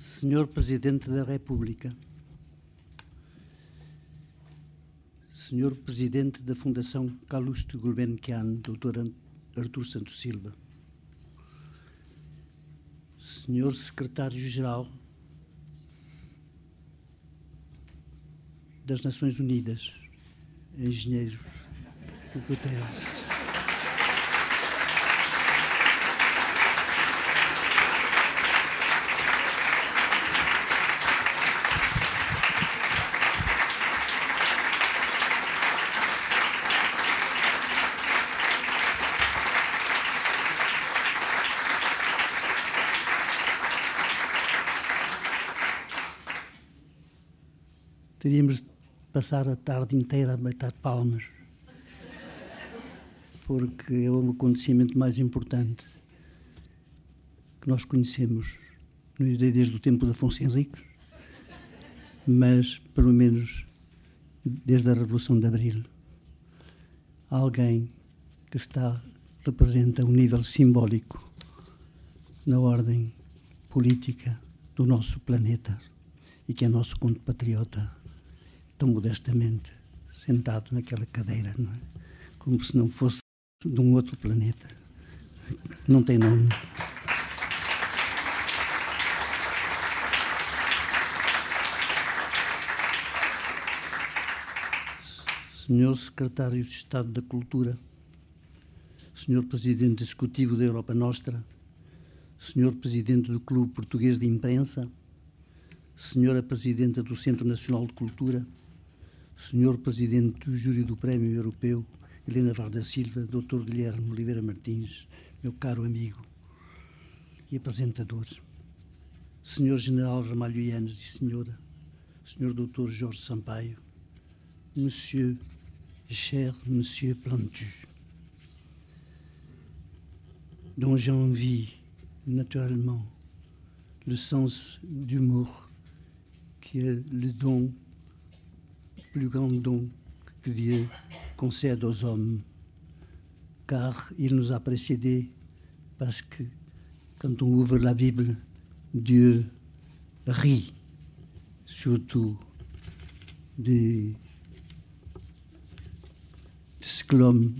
Senhor Presidente da República, Senhor Presidente da Fundação Calouste Gulbenkian, Dr. Artur Santos Silva, Senhor Secretário-Geral das Nações Unidas, Engenheiro Guterres. teríamos de passar a tarde inteira a bater palmas, porque é o acontecimento mais importante que nós conhecemos desde o tempo de Afonso Henriques, mas pelo menos desde a Revolução de Abril. Alguém que está representa um nível simbólico na ordem política do nosso planeta e que é nosso compatriota tão modestamente sentado naquela cadeira, não é? como se não fosse de um outro planeta. Não tem nome. Senhor Secretário de Estado da Cultura, Senhor Presidente Executivo da Europa Nostra, Senhor Presidente do Clube Português de Imprensa, Senhora Presidenta do Centro Nacional de Cultura, Senhor Presidente do Júri do Prémio Europeu, Helena Varda Silva, Dr. Guilherme Oliveira Martins, meu caro amigo e apresentador, Senhor General Ramalho Yanes e Senhora, Senhor Dr. Jorge Sampaio, Monsieur, cher Monsieur Plantu, dont j'envie naturellement le sens d'humour qui est le don plus grand don que Dieu concède aux hommes, car il nous a précédés parce que quand on ouvre la Bible, Dieu rit surtout de, ce que l'homme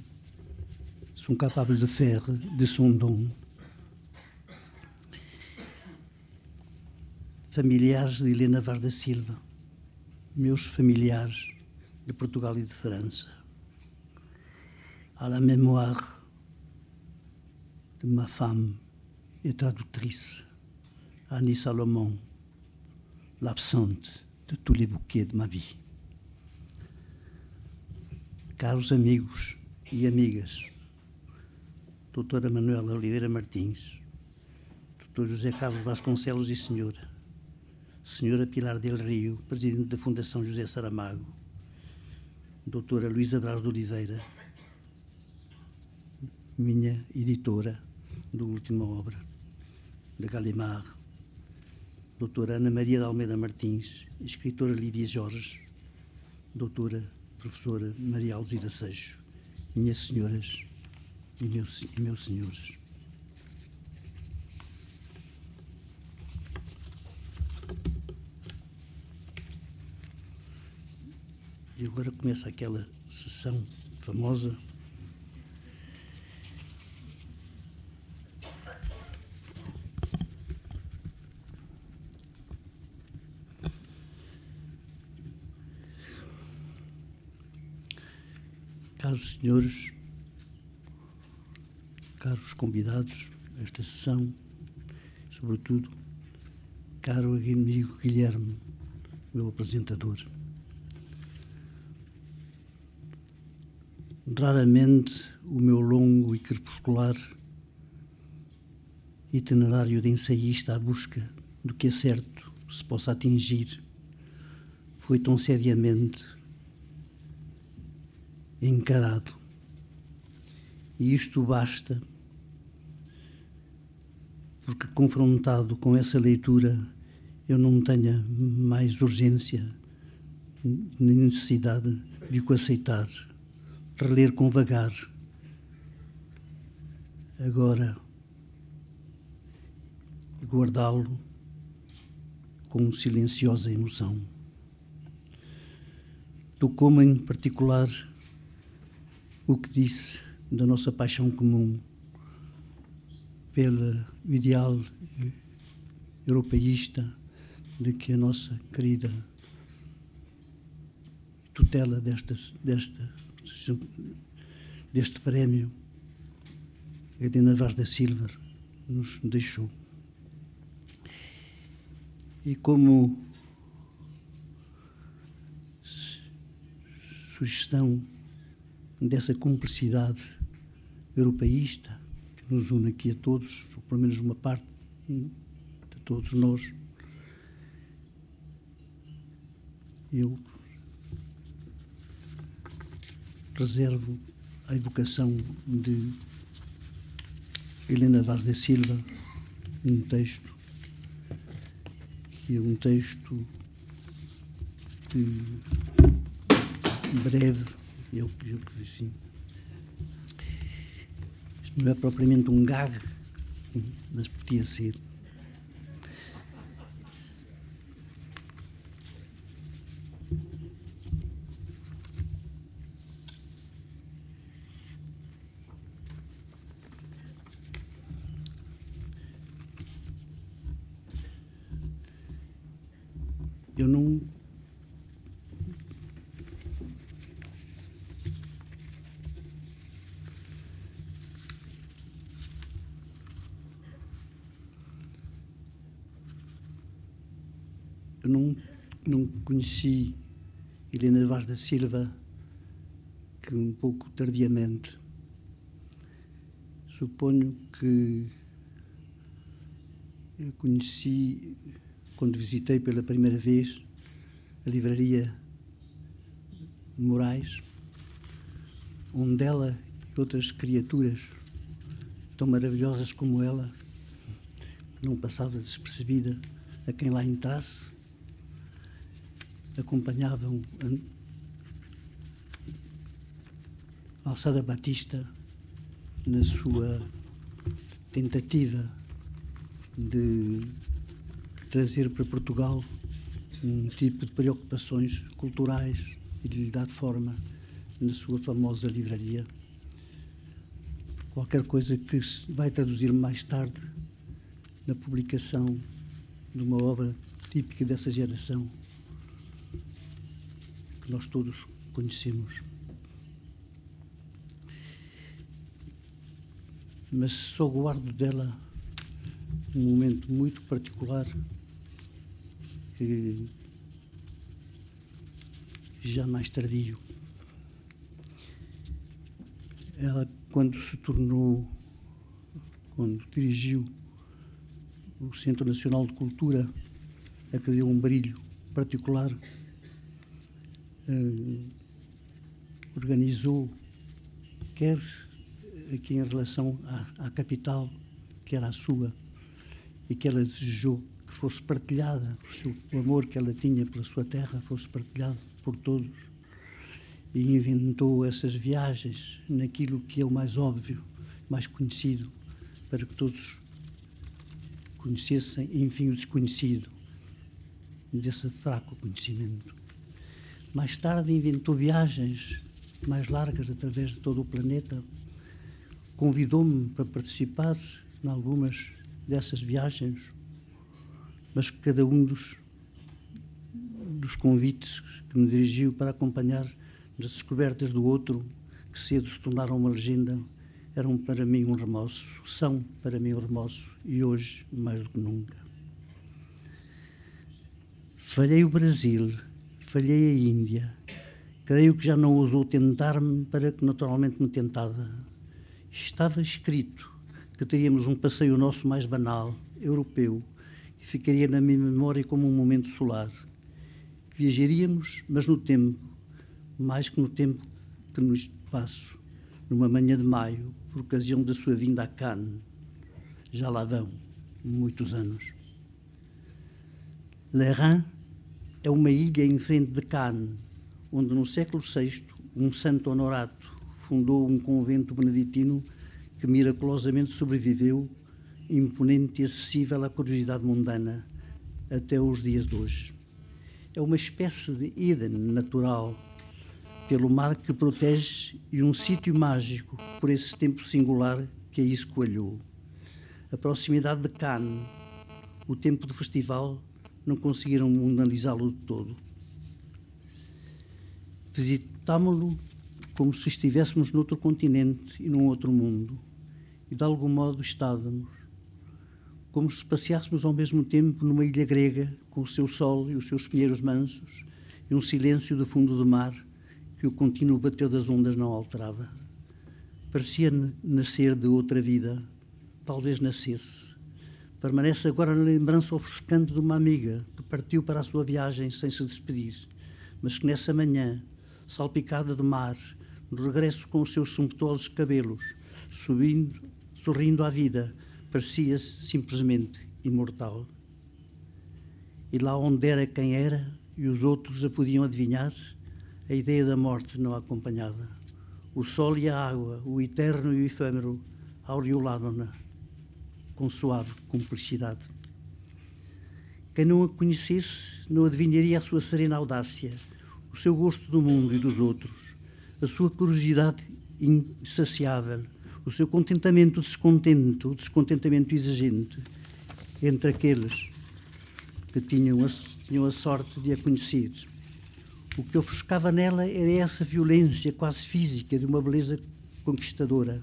sont capables de faire de son don. Familiares de Helena Vaz da Silva meus familiares de Portugal e de França. À la mémoire de ma femme et traductrice, Annie Salomon, l'absente de tous les bouquets de ma vie. Caros amigos e amigas, doutora Manuela Oliveira Martins, doutor José Carlos Vasconcelos e senhora, Senhora Pilar del Rio, Presidente da Fundação José Saramago, Doutora Luísa Braz de Oliveira, minha editora da última obra, da Gallimard, Doutora Ana Maria de Almeida Martins, Escritora Lídia Jorge, Doutora Professora Maria Alzira Seixo, minhas senhoras e meus, e meus senhores. E agora começa aquela sessão famosa. Caros senhores, caros convidados esta sessão, sobretudo, caro amigo Guilherme, meu apresentador. Raramente o meu longo e crepuscular itinerário de ensaísta à busca do que é certo se possa atingir foi tão seriamente encarado. E isto basta porque, confrontado com essa leitura, eu não tenha mais urgência nem necessidade de o aceitar reler com vagar. Agora, guardá-lo com silenciosa emoção. Tocou-me em particular o que disse da nossa paixão comum pelo ideal europeísta de que a nossa querida tutela desta, desta, deste prémio, Helena Vaz da Silva, nos deixou. E como sugestão dessa cumplicidade europeísta que nos une aqui a todos, ou pelo menos uma parte de todos nós, eu reservo a evocação de Helena Vaz da Silva, um texto que é um texto breve, eu, eu que assim, isto não é propriamente um gag, mas podia ser. Eu não. Eu não, não conheci Helena Vaz da Silva que um pouco tardiamente. Suponho que eu conheci quando visitei pela primeira vez a livraria Moraes, onde ela e outras criaturas tão maravilhosas como ela, não passava despercebida a quem lá entrasse, acompanhavam a Alçada Batista na sua tentativa de trazer para Portugal um tipo de preocupações culturais e de lhe dar forma na sua famosa livraria. Qualquer coisa que se vai traduzir mais tarde na publicação de uma obra típica dessa geração que nós todos conhecemos. Mas só guardo dela um momento muito particular que já mais tardio. Ela, quando se tornou, quando dirigiu o Centro Nacional de Cultura, a que deu um brilho particular, eh, organizou, quer aqui em relação à, à capital, que era a sua, e que ela desejou que fosse partilhada, o amor que ela tinha pela sua terra fosse partilhado por todos. E inventou essas viagens naquilo que é o mais óbvio, mais conhecido, para que todos conhecessem, enfim, o desconhecido, desse fraco conhecimento. Mais tarde inventou viagens mais largas através de todo o planeta. Convidou-me para participar em algumas dessas viagens mas cada um dos, dos convites que me dirigiu para acompanhar nas descobertas do outro, que cedo se tornaram uma legenda, eram para mim um remorso, são para mim um remorso e hoje mais do que nunca. Falhei o Brasil, falhei a Índia, creio que já não ousou tentar-me para que naturalmente me tentava. Estava escrito que teríamos um passeio nosso mais banal, europeu, e ficaria na minha memória como um momento solar. Viajaríamos, mas no tempo, mais que no tempo que no espaço, numa manhã de maio, por ocasião da sua vinda a Cannes. Já lá vão muitos anos. Lerrain é uma ilha em frente de Cannes, onde no século VI um santo honorato fundou um convento beneditino que miraculosamente sobreviveu imponente e acessível à curiosidade mundana, até os dias de hoje. É uma espécie de Éden natural, pelo mar que o protege e um sítio mágico por esse tempo singular que aí escoalhou. A proximidade de Cannes, o tempo do festival, não conseguiram mundializá-lo de todo. Visitámo-lo como se estivéssemos noutro continente e num outro mundo, e de algum modo estávamos, como se passeássemos ao mesmo tempo numa ilha grega com o seu sol e os seus pinheiros mansos e um silêncio do fundo do mar que o contínuo bater das ondas não alterava. Parecia nascer de outra vida, talvez nascesse. Permanece agora na lembrança ofuscante de uma amiga que partiu para a sua viagem sem se despedir, mas que nessa manhã, salpicada de mar, no regresso com os seus sumptuosos cabelos, subindo, sorrindo à vida, parecia-se simplesmente imortal. E lá onde era quem era e os outros a podiam adivinhar, a ideia da morte não a acompanhava. O sol e a água, o eterno e o efêmero, aureolavam-na com suave cumplicidade. Quem não a conhecesse não adivinharia a sua serena audácia, o seu gosto do mundo e dos outros, a sua curiosidade insaciável, o seu contentamento descontento, o descontentamento exigente entre aqueles que tinham a, tinham a sorte de a conhecer. O que ofuscava nela era essa violência quase física de uma beleza conquistadora,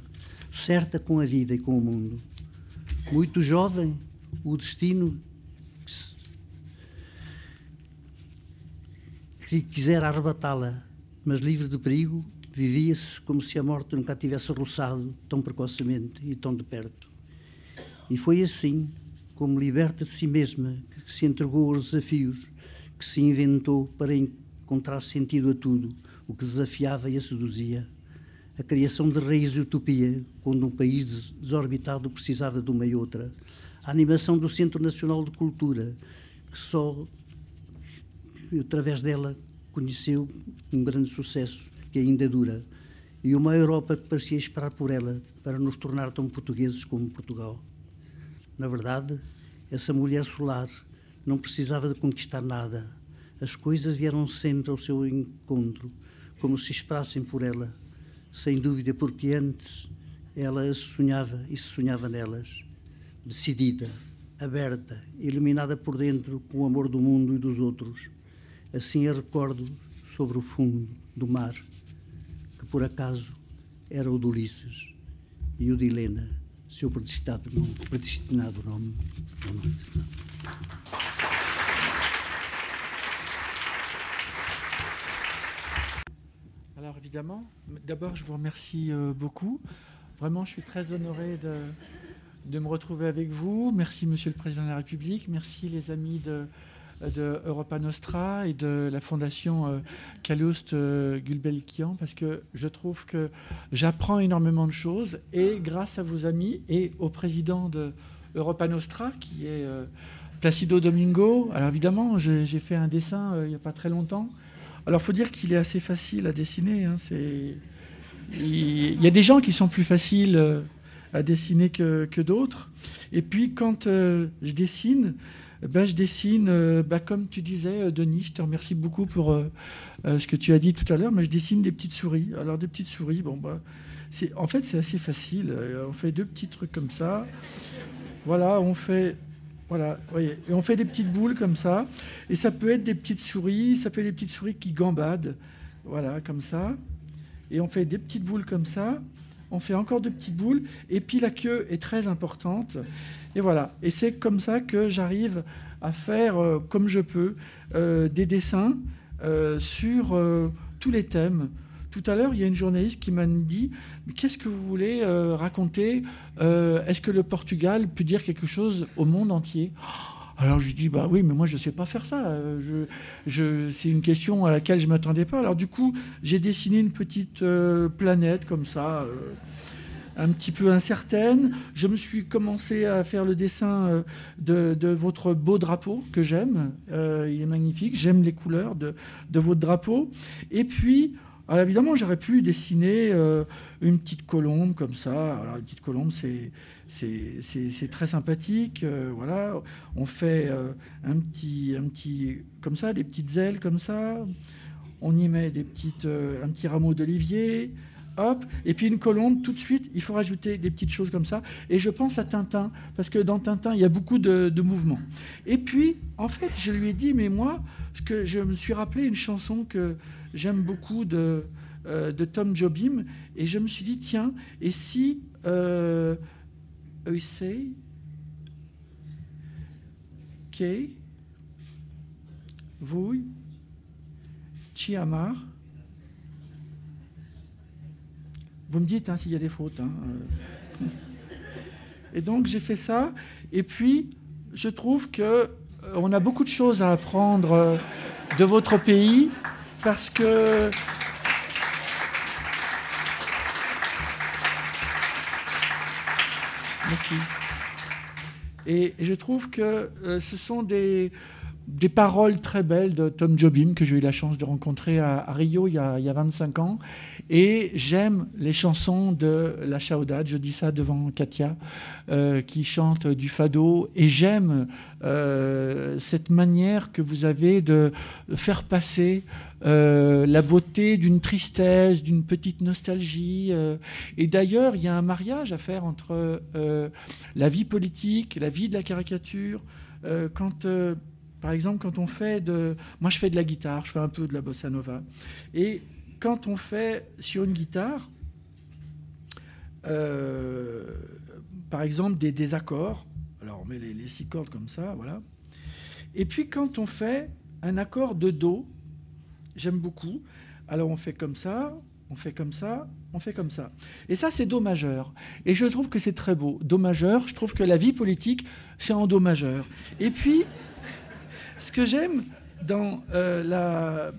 certa com a vida e com o mundo. Muito jovem, o destino que quisera arrebatá-la, mas livre de perigo, vivia-se como se a morte nunca tivesse roçado tão precocemente e tão de perto. E foi assim, como liberta de si mesma, que se entregou aos desafios, que se inventou para encontrar sentido a tudo, o que desafiava e a seduzia. A criação de raiz e utopia, quando um país desorbitado precisava de uma e outra. A animação do Centro Nacional de Cultura, que só através dela conheceu um grande sucesso que ainda dura, e uma Europa que parecia esperar por ela para nos tornar tão portugueses como Portugal. Na verdade, essa mulher solar não precisava de conquistar nada. As coisas vieram sempre ao seu encontro, como se esperassem por ela, sem dúvida porque antes ela sonhava e se sonhava nelas, decidida, aberta, iluminada por dentro com o amor do mundo e dos outros. Assim a recordo sobre o fundo do mar por acaso era o de Ulisses e o. Alors évidemment, d'abord je vous remercie euh, beaucoup. Vraiment, je suis très honoré de, de me retrouver avec vous. Merci Monsieur le Président de la République. Merci les amis de de Europa Nostra et de la fondation euh, Calouste euh, Gulbenkian parce que je trouve que j'apprends énormément de choses et grâce à vos amis et au président de Europa Nostra qui est euh, Placido Domingo. Alors évidemment, j'ai fait un dessin il n'y a pas très longtemps. Alors faut dire qu'il est assez facile à dessiner. Hein, il y a des gens qui sont plus faciles à dessiner que, que d'autres. Et puis quand je dessine, ben, je dessine, euh, ben, comme tu disais, euh, Denis, je te remercie beaucoup pour euh, ce que tu as dit tout à l'heure, mais je dessine des petites souris. Alors des petites souris, bon, bah, en fait c'est assez facile. On fait deux petits trucs comme ça. Voilà, on fait, voilà, et on fait des petites boules comme ça. Et ça peut être des petites souris, ça être des petites souris qui gambadent, voilà, comme ça. Et on fait des petites boules comme ça. On fait encore de petites boules. Et puis la queue est très importante. Et voilà. Et c'est comme ça que j'arrive à faire, euh, comme je peux, euh, des dessins euh, sur tous les thèmes. Tout à l'heure, il y a une journaliste qui m'a dit Qu'est-ce que vous voulez raconter Est-ce que le Portugal peut dire quelque chose au monde entier? Alors je dis bah oui, mais moi je ne sais pas faire ça. Je, c'est une question à laquelle je ne m'attendais pas. Alors du coup, j'ai dessiné une petite planète comme ça un petit peu incertaine. Je me suis commencé à faire le dessin euh, de, votre beau drapeau que j'aime. Euh, il est magnifique. J'aime les couleurs de, votre drapeau. Et puis, alors évidemment, j'aurais pu dessiner euh, une petite colombe comme ça. Alors, une petite colombe, c'est c'est très sympathique. voilà, on fait un petit, un petit, comme ça, des petites ailes comme ça. On y met des petites, un petit rameau d'olivier hop, et puis une colombe, tout de suite, il faut rajouter des petites choses comme ça. Et je pense à Tintin, parce que dans Tintin, il y a beaucoup de, mouvements. Et puis, en fait, je lui ai dit, mais moi, ce que je me suis rappelé une chanson que j'aime beaucoup de, euh, de Tom Jobim, et je me suis dit, tiens, et si euh, say que vous, Chiamar, Vous me dites hein, s'il y a des fautes. Hein, euh. Et donc j'ai fait ça. Et puis je trouve que euh, on a beaucoup de choses à apprendre de votre pays parce que Merci. Et je trouve que ce sont des, des paroles très belles de Tom Jobim que j'ai eu la chance de rencontrer à, Rio il y, a, il y, a, 25 ans. Et j'aime les chansons de la Chaudade. Je dis ça devant Katia, euh, qui chante du fado. Et j'aime euh, cette manière que vous avez de faire passer euh, la beauté d'une tristesse, d'une petite nostalgie. et d'ailleurs, il y a un mariage à faire entre la vie politique, la vie de la caricature. quand par exemple, quand on fait de... Moi, je fais de la guitare, je fais un peu de la bossa nova. Et quand on fait sur une guitare, euh, par exemple, des, des, accords, alors on met les, six cordes comme ça, voilà. Et puis quand on fait un accord de Do, j'aime beaucoup. Alors on fait comme ça, on fait comme ça, on fait comme ça. Et ça, c'est Do majeur. Et je trouve que c'est très beau. Do majeur, je trouve que la vie politique, c'est en Do majeur. Et puis, ce que j'aime dans euh,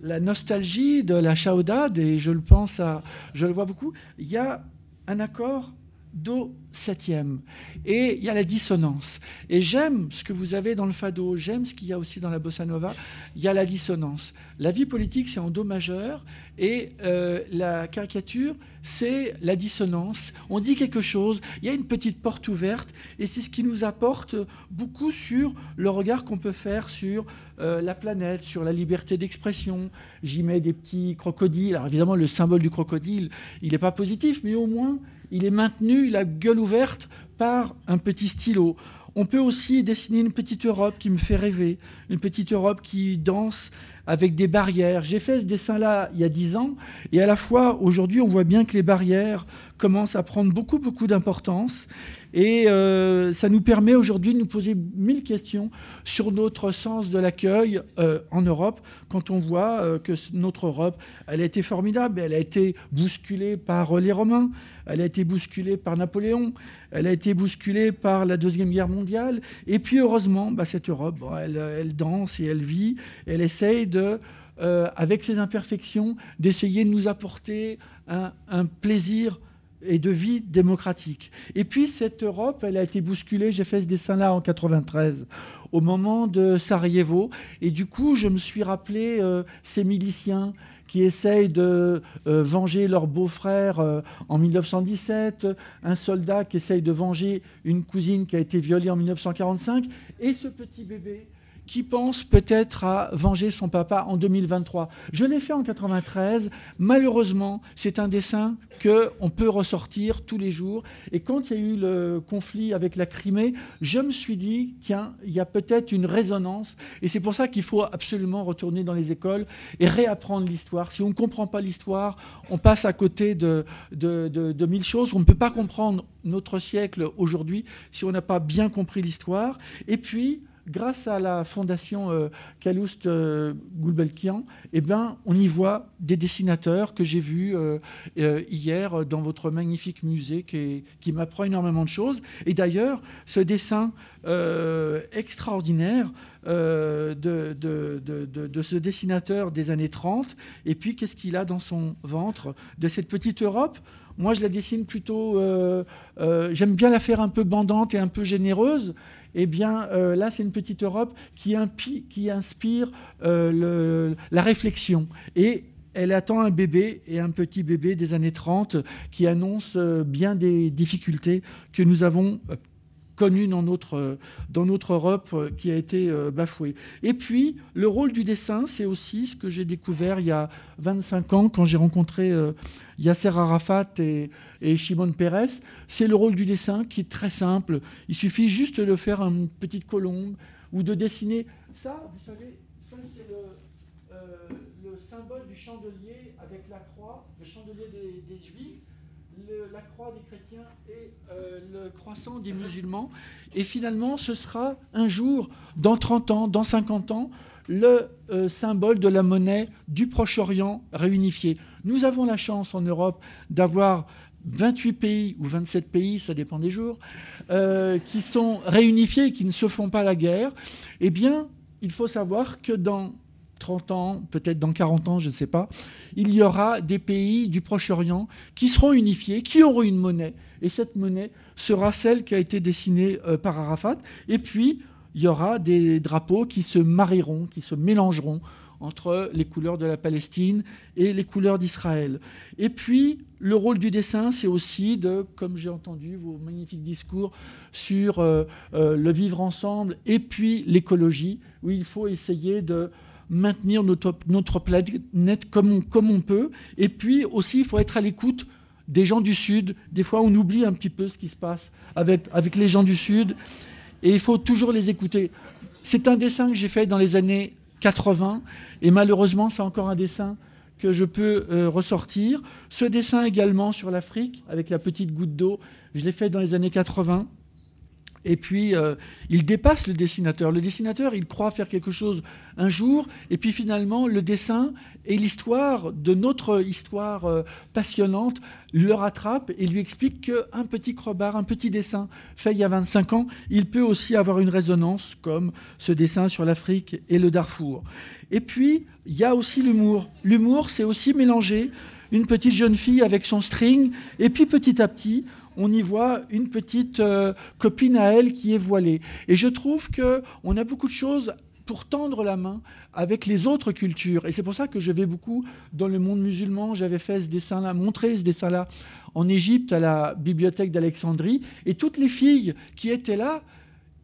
la, nostalgie de la chaudade, et je le pense à, je le vois beaucoup, il y a un accord do septième. Et il y a la dissonance. Et j'aime ce que vous avez dans le fado, j'aime ce qu'il y a aussi dans la bossa nova, il y a la dissonance. La vie politique, c'est en do majeur, et euh, la caricature, c'est la dissonance. On dit quelque chose, il y a une petite porte ouverte, et c'est ce qui nous apporte beaucoup sur le regard qu'on peut faire sur euh, la planète, sur la liberté d'expression. J'y mets des petits crocodiles. Alors évidemment, le symbole du crocodile, il n'est pas positif, mais au moins, il est maintenu, la gueule ouverte par un petit stylo. On peut aussi dessiner une petite Europe qui me fait rêver, une petite Europe qui danse avec des barrières. J'ai fait ce dessin-là il y a dix ans, et à la fois, aujourd'hui, on voit bien que les barrières commencent à prendre beaucoup, beaucoup d'importance. Et euh, ça nous permet aujourd'hui de nous poser mille questions sur notre sens de l'accueil euh, en Europe, quand on voit euh, que notre Europe, elle a été formidable, elle a été bousculée par les Romains, elle a été bousculée par Napoléon, elle a été bousculée par la Deuxième Guerre mondiale, et puis heureusement, bah, cette Europe, elle, danse et elle vit, elle essaye de... avec ses imperfections, d'essayer de nous apporter un, un plaisir et de vie démocratique. Et puis cette Europe, elle a été bousculée, j'ai fait ce dessin-là en 93, au moment de Sarajevo, et du coup je me suis rappelé euh, ces miliciens qui essayent de euh, venger leur beau-frère euh, en 1917, un soldat qui essaye de venger une cousine qui a été violée en 1945, et ce petit bébé qui pense peut-être à venger son papa en 2023. Je l'ai fait en 93. Malheureusement, c'est un dessin que on peut ressortir tous les jours. Et quand il y a eu le conflit avec la Crimée, je me suis dit, tiens, il y a peut-être une résonance. Et c'est pour ça qu'il faut absolument retourner dans les écoles et réapprendre l'histoire. Si on ne comprend pas l'histoire, on passe à côté de, de, de mille choses. On ne peut pas comprendre notre siècle aujourd'hui si on n'a pas bien compris l'histoire. Et puis, grâce à la fondation euh, Calouste euh, Goulbelkian, eh ben, on y voit des dessinateurs que j'ai vus euh, hier dans votre magnifique musée qui, qui m'apprend énormément de choses. Et d'ailleurs, ce dessin extraordinaire de, de, ce dessinateur des années 30, et puis qu'est-ce qu'il a dans son ventre de cette petite Europe? Moi, je la dessine plutôt. J'aime bien la faire un peu bandante et un peu généreuse eh bien euh, là, c'est une petite Europe qui, qui inspire euh, la réflexion. Et elle attend un bébé et un petit bébé des années 30 qui annonce euh, bien des difficultés que nous avons euh, connues dans notre, dans notre Europe euh, qui a été bafouée. Et puis, le rôle du dessin, c'est aussi ce que j'ai découvert il y a 25 ans quand j'ai rencontré Yasser Arafat et, et Shimon Peres. C'est le rôle du dessin qui est très simple. Il suffit juste de faire une petite colombe ou de dessiner. Ça, vous savez, ça c'est le symbole du chandelier avec la croix, le chandelier des, Juifs, la croix des chrétiens et euh, le croissant des musulmans. Et finalement, ce sera un jour, dans 30 ans, dans 50 ans, le euh, symbole de la monnaie du Proche-Orient réunifié. Nous avons la chance en Europe d'avoir 28 pays ou 27 pays, ça dépend des jours, euh, qui sont réunifiés et qui ne se font pas la guerre. Eh bien, il faut savoir que dans 30 ans, peut-être dans 40 ans, je ne sais pas, il y aura des pays du Proche-Orient qui seront unifiés, qui auront une monnaie. Et cette monnaie sera celle qui a été dessinée euh, par Arafat. Et puis, il y aura des drapeaux qui se marieront, qui se mélangeront entre les couleurs de la Palestine et les couleurs d'Israël. Et puis, le rôle du dessin, c'est aussi de, comme j'ai entendu vos magnifiques discours sur euh, euh, le vivre ensemble et puis l'écologie, où il faut essayer de maintenir notre, notre planète comme on, comme on peut. Et puis aussi, il faut être à l'écoute des gens du Sud. Des fois, on oublie un petit peu ce qui se passe avec, avec les gens du Sud. Et il faut toujours les écouter. C'est un dessin que j'ai fait dans les années 80. Et malheureusement, c'est encore un dessin que je peux euh, ressortir. Ce dessin également sur l'Afrique, avec la petite goutte d'eau, je l'ai fait dans les années 80. Et puis, euh, il dépasse le dessinateur. Le dessinateur, il croit faire quelque chose un jour, et puis finalement, le dessin et l'histoire de notre histoire euh, passionnante le rattrape et lui explique qu'un petit crobard, un petit dessin fait il y a 25 ans, il peut aussi avoir une résonance comme ce dessin sur l'Afrique et le Darfour. Et puis, il y a aussi l'humour. L'humour, c'est aussi mélanger une petite jeune fille avec son string, et puis petit à petit, on y voit une petite euh, copine à elle qui est voilée. Et je trouve qu'on a beaucoup de choses pour tendre la main avec les autres cultures. Et c'est pour ça que je vais beaucoup dans le monde musulman. J'avais fait ce dessin-là, montré ce dessin-là en Égypte à la bibliothèque d'Alexandrie. Et toutes les filles qui étaient là,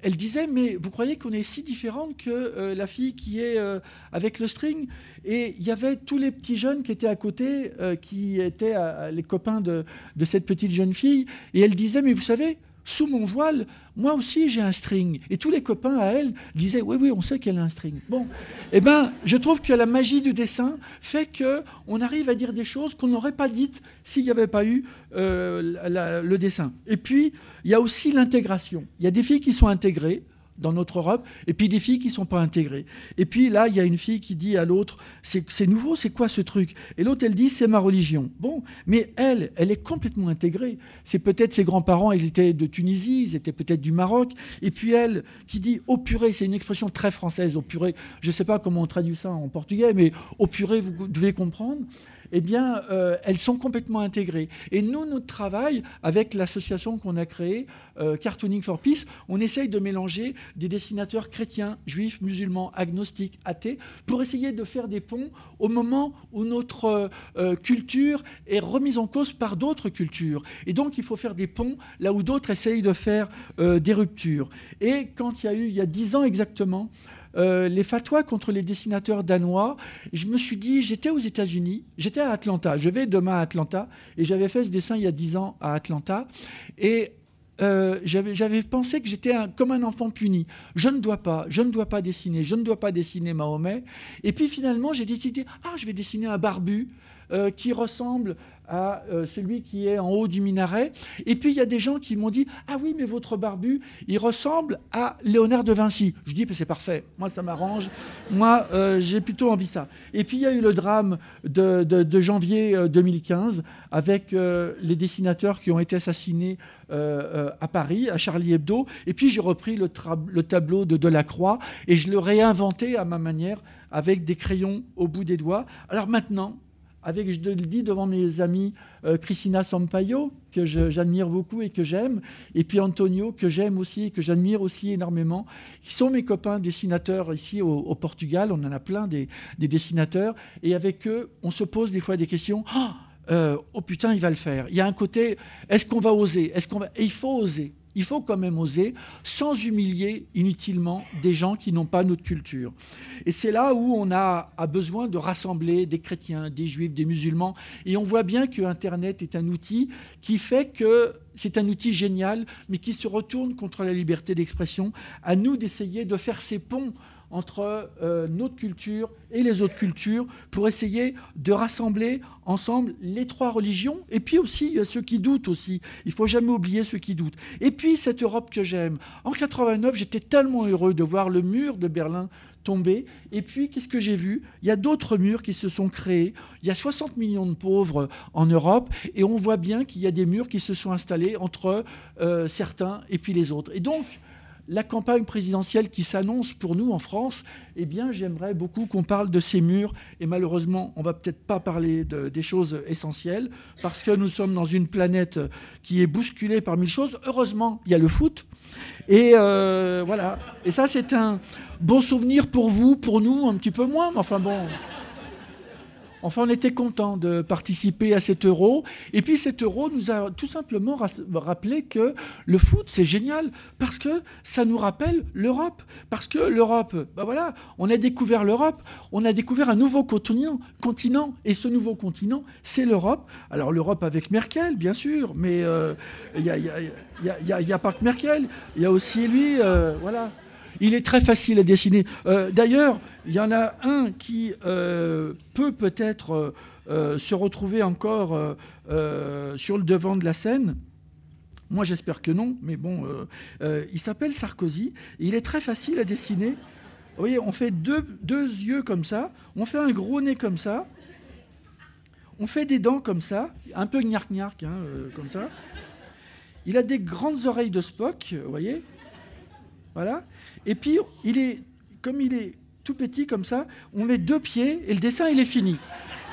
elle disait, mais vous croyez qu'on est si différente que euh, la fille qui est euh, avec le string? Et il y avait tous les petits jeunes qui étaient à côté, euh, qui étaient les copains de, de, cette petite jeune fille. Et elle disait, mais vous savez, sous mon voile, moi aussi j'ai un string. Et tous les copains à elle disaient, oui, oui, on sait qu'elle a un string. Bon, eh bien, je trouve que la magie du dessin fait qu'on arrive à dire des choses qu'on n'aurait pas dites s'il n'y avait pas eu euh, le dessin. Et puis, il y a aussi l'intégration. Il y a des filles qui sont intégrées, dans notre Europe, et puis des filles qui ne sont pas intégrées. Et puis là, il y a une fille qui dit à l'autre, c'est nouveau, c'est quoi ce truc? Et l'autre, elle dit, c'est ma religion. Bon, mais elle, elle est complètement intégrée. C'est peut-être ses grands-parents, ils étaient de Tunisie, ils étaient peut-être du Maroc. Et puis elle, qui dit, au purée, c'est une expression très française, au purée. Je ne sais pas comment on traduit ça en portugais, mais au purée, vous devez comprendre eh bien, euh, elles sont complètement intégrées. Et nous, notre travail, avec l'association qu'on a créée, euh, Cartooning for Peace, on essaye de mélanger des dessinateurs chrétiens, juifs, musulmans, agnostiques, athées, pour essayer de faire des ponts au moment où notre euh, culture est remise en cause par d'autres cultures. Et donc, il faut faire des ponts là où d'autres essayent de faire des ruptures. Et quand il y a eu, il y a dix ans exactement, euh, les fatwas contre les dessinateurs danois. Je me suis dit, j'étais aux États-Unis, j'étais à Atlanta, je vais demain à Atlanta, et j'avais fait ce dessin il y a dix ans à Atlanta, et euh, j'avais pensé que j'étais comme un enfant puni. Je ne dois pas, je ne dois pas dessiner, je ne dois pas dessiner Mahomet. Et puis finalement, j'ai décidé, ah, je vais dessiner un barbu euh, qui ressemble à euh, celui qui est en haut du minaret. Et puis il y a des gens qui m'ont dit Ah oui, mais votre barbu, il ressemble à Léonard de Vinci. Je dis C'est parfait, moi ça m'arrange, moi euh, j'ai plutôt envie ça. Et puis il y a eu le drame de, janvier 2015 euh, avec les dessinateurs qui ont été assassinés à Paris, à Charlie Hebdo. Et puis j'ai repris le, le tableau de Delacroix et je le réinventé à ma manière avec des crayons au bout des doigts. Alors maintenant, avec, je le dis devant mes amis, euh, Cristina Sampaio, que j'admire beaucoup et que j'aime, et puis Antonio, que j'aime aussi et que j'admire aussi énormément, qui sont mes copains dessinateurs ici au, Portugal. On en a plein des, dessinateurs. Et avec eux, on se pose des fois des questions. oh, oh putain, il va le faire. Il y a un côté, est-ce qu'on va oser? Est-ce qu'on va... Et il faut oser il faut quand même oser, sans humilier inutilement des gens qui n'ont pas notre culture. Et c'est là où on a, besoin de rassembler des chrétiens, des juifs, des musulmans. Et on voit bien que Internet est un outil qui fait que c'est un outil génial, mais qui se retourne contre la liberté d'expression. À nous d'essayer de faire ces ponts entre euh, notre culture et les autres cultures pour essayer de rassembler ensemble les trois religions et puis aussi ceux qui doutent aussi. Il faut jamais oublier ceux qui doutent. Et puis cette Europe que j'aime. En 89, j'étais tellement heureux de voir le mur de Berlin tomber. Et puis, qu'est-ce que j'ai vu? Il y a d'autres murs qui se sont créés. Il y a 60 millions de pauvres en Europe et on voit bien qu'il y a des murs qui se sont installés entre euh, certains et puis les autres. Et donc, la campagne présidentielle qui s'annonce pour nous en France, eh bien, j'aimerais beaucoup qu'on parle de ces murs. Et malheureusement, on va peut-être pas parler des choses essentielles parce que nous sommes dans une planète qui est bousculée par mille choses. Heureusement, il y a le foot. Et euh, voilà. Et ça, c'est un bon souvenir pour vous, pour nous, un petit peu moins. Mais enfin bon. Enfin, on était content de participer à cet euro. Et puis cet euro nous a tout simplement rappelé que le foot, c'est génial parce que ça nous rappelle l'Europe. Parce que l'Europe, ben voilà, on a découvert l'Europe, on a découvert un nouveau continent, et ce nouveau continent, c'est l'Europe. Alors l'Europe avec Merkel, bien sûr, mais il n'y a, pas que Merkel, il y a aussi lui, euh, voilà. Il est très facile à dessiner. Euh, d'ailleurs, il y en a un qui euh, peut peut-être euh, se retrouver encore sur le devant de la scène. Moi, j'espère que non, mais bon, il s'appelle Sarkozy. il est très facile à dessiner. Vous voyez, on fait deux, yeux comme ça, on fait un gros nez comme ça, on fait des dents comme ça, un peu gnark-gnark, hein, comme ça. Il a des grandes oreilles de Spock, vous voyez Voilà. Et puis, il est, comme il est tout petit comme ça, on met deux pieds et le dessin, il est fini.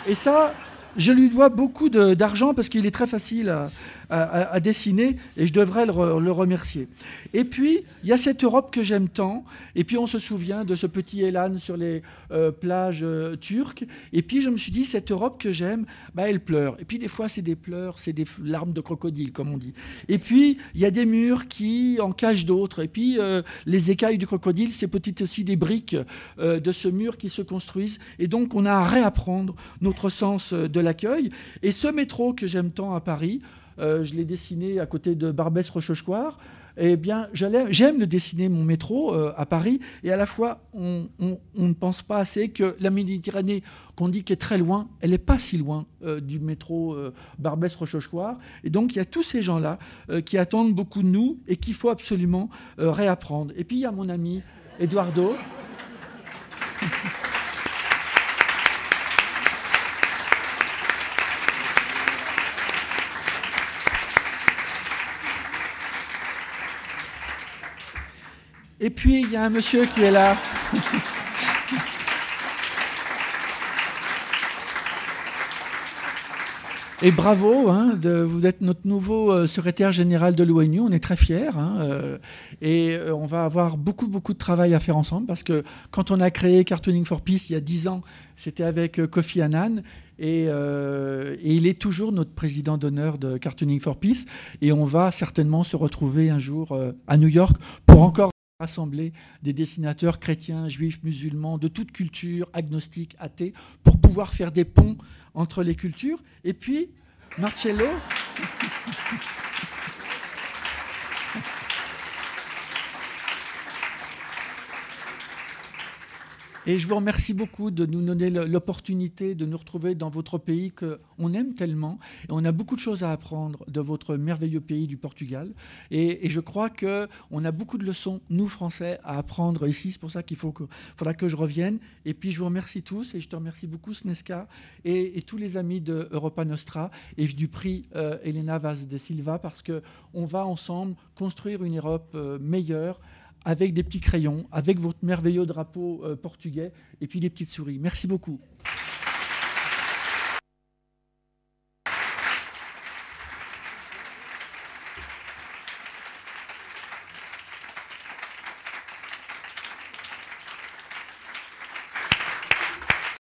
Et ça, je lui dois beaucoup d'argent parce qu'il est très facile à, à, dessiner et je devrais le, remercier. Et puis, il y a cette Europe que j'aime tant. Et puis, on se souvient de ce petit Elan sur les euh, plages euh, turques. Et puis, je me suis dit, cette Europe que j'aime, bah, elle pleure. Et puis, des fois, c'est des pleurs, c'est des larmes de crocodile, comme on dit. Et puis, il y a des murs qui en cachent d'autres. Et puis, euh, les écailles du crocodile, c'est peut-être aussi des briques de ce mur qui se construisent. Et donc, on a à réapprendre notre sens de l'accueil. Et ce métro que j'aime tant à Paris, euh, je l'ai dessiné à côté de Barbès-Rochechouart. Eh bien, j'aime le dessiner, mon métro, euh, à Paris. Et à la fois, on, ne pense pas assez que la Méditerranée, qu'on dit qu'est très loin, elle n'est pas si loin euh, du métro Barbès-Rochechouart. Et donc, il y a tous ces gens-là qui attendent beaucoup de nous et qu'il faut absolument réapprendre. Et puis, il y a mon ami Eduardo. Et puis, il y a un monsieur qui est là. Et bravo, hein, de, vous êtes notre nouveau euh, secrétaire général de l'ONU, on est très fiers. Hein, euh, et euh, on va avoir beaucoup, beaucoup de travail à faire ensemble parce que quand on a créé Cartooning for Peace il y a dix ans, c'était avec Kofi Annan. Et, et, il est toujours notre président d'honneur de Cartooning for Peace. Et on va certainement se retrouver un jour à New York pour encore rassembler des dessinateurs chrétiens, juifs, musulmans, de toute culture, agnostiques, athées, pour pouvoir faire des ponts entre les cultures. Et puis, Marcello. Et je vous remercie beaucoup de nous donner l'opportunité de nous retrouver dans votre pays qu'on aime tellement. Et on a beaucoup de choses à apprendre de votre merveilleux pays du Portugal. Et, je crois qu'on a beaucoup de leçons, nous Français, à apprendre ici. C'est pour ça qu'il faudra que je revienne. Et puis je vous remercie tous et je te remercie beaucoup, Sneska, et, tous les amis de Europa Nostra et du prix euh, Elena Vaz de Silva, parce qu'on va ensemble construire une Europe euh, meilleure avec des petits crayons, avec votre merveilleux drapeau euh, portugais et puis des petites souris. Merci beaucoup.